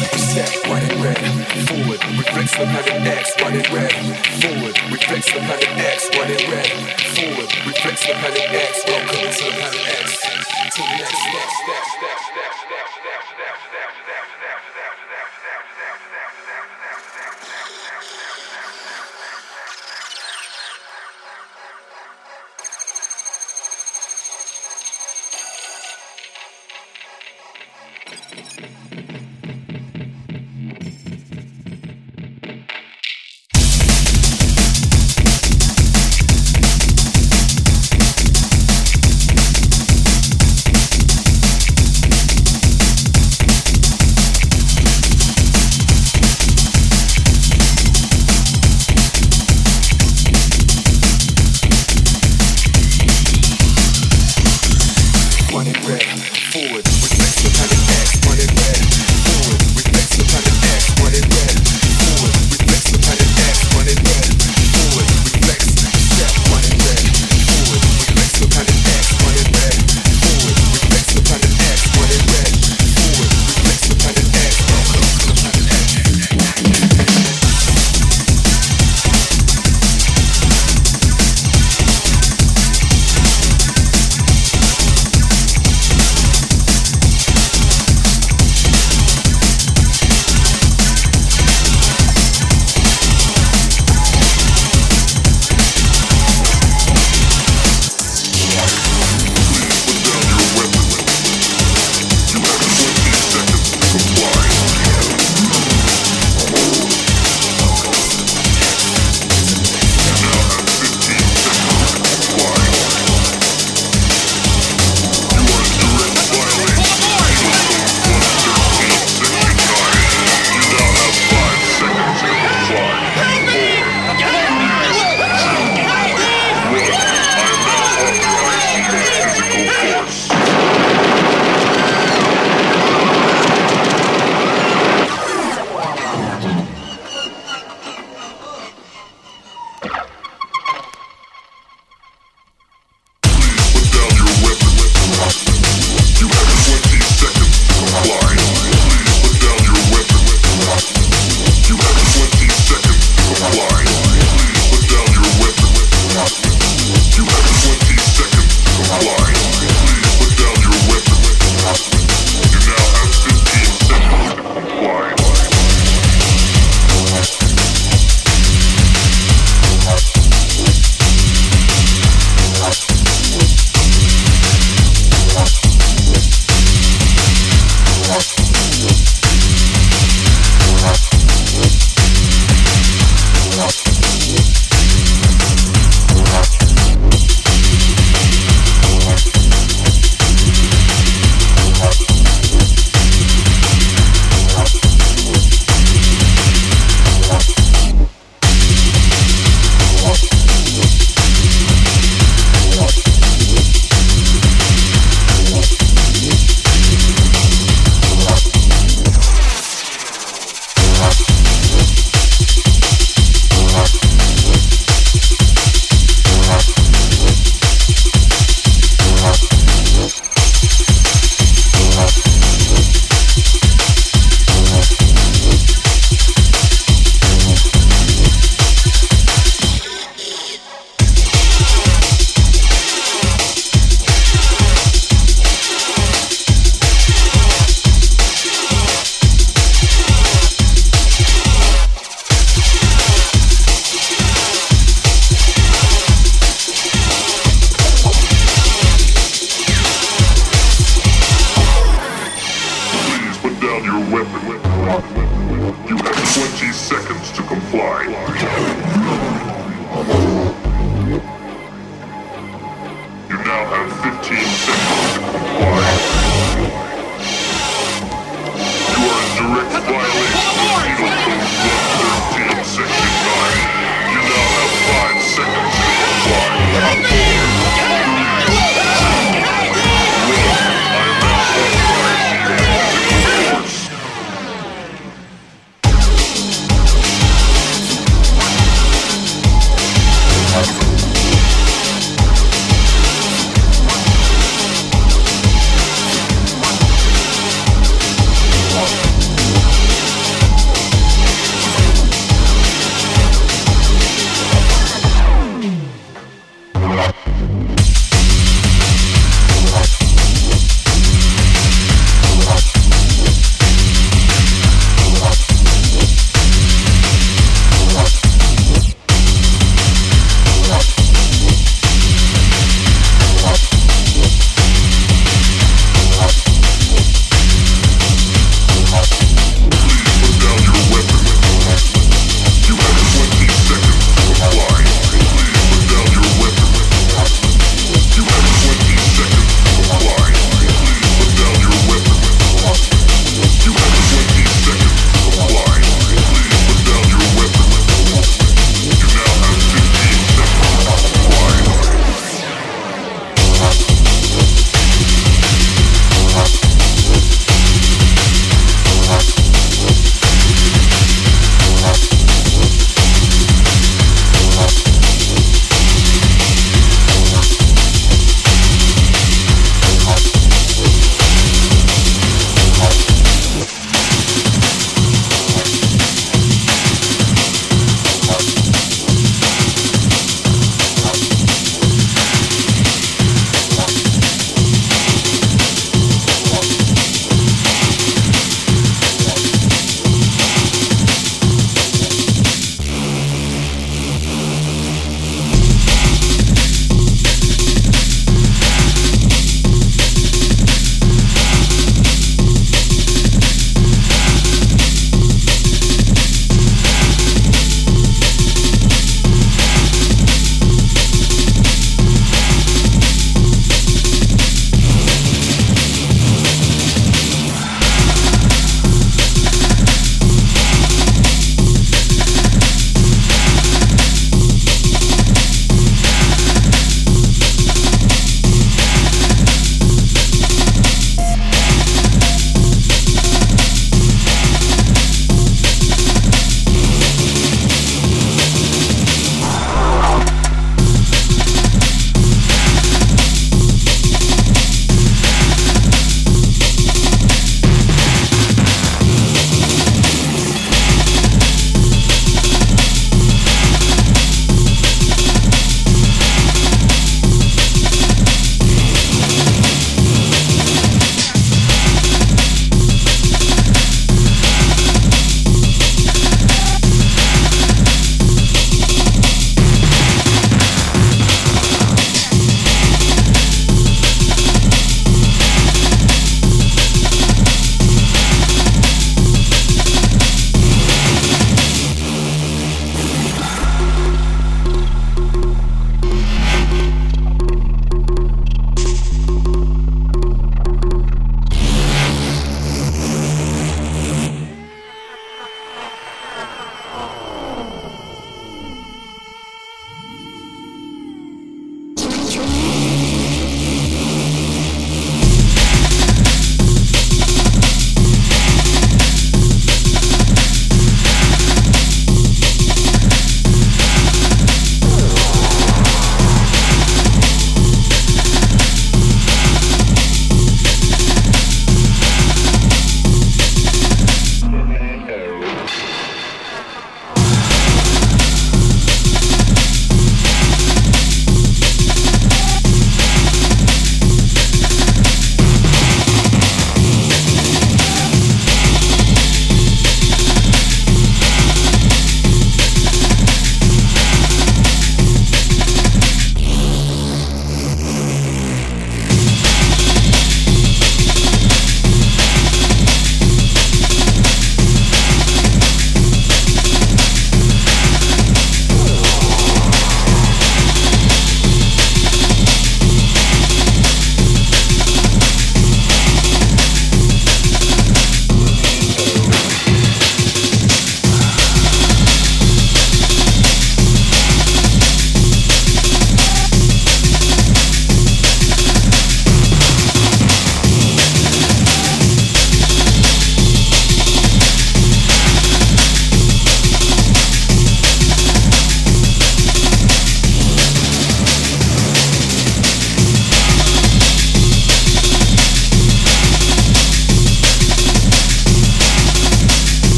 reset, running red, forward, reflex the pattern X, running red, forward, reflex the pattern X, forward, the X, welcome to the pattern X, to the next step, step, step.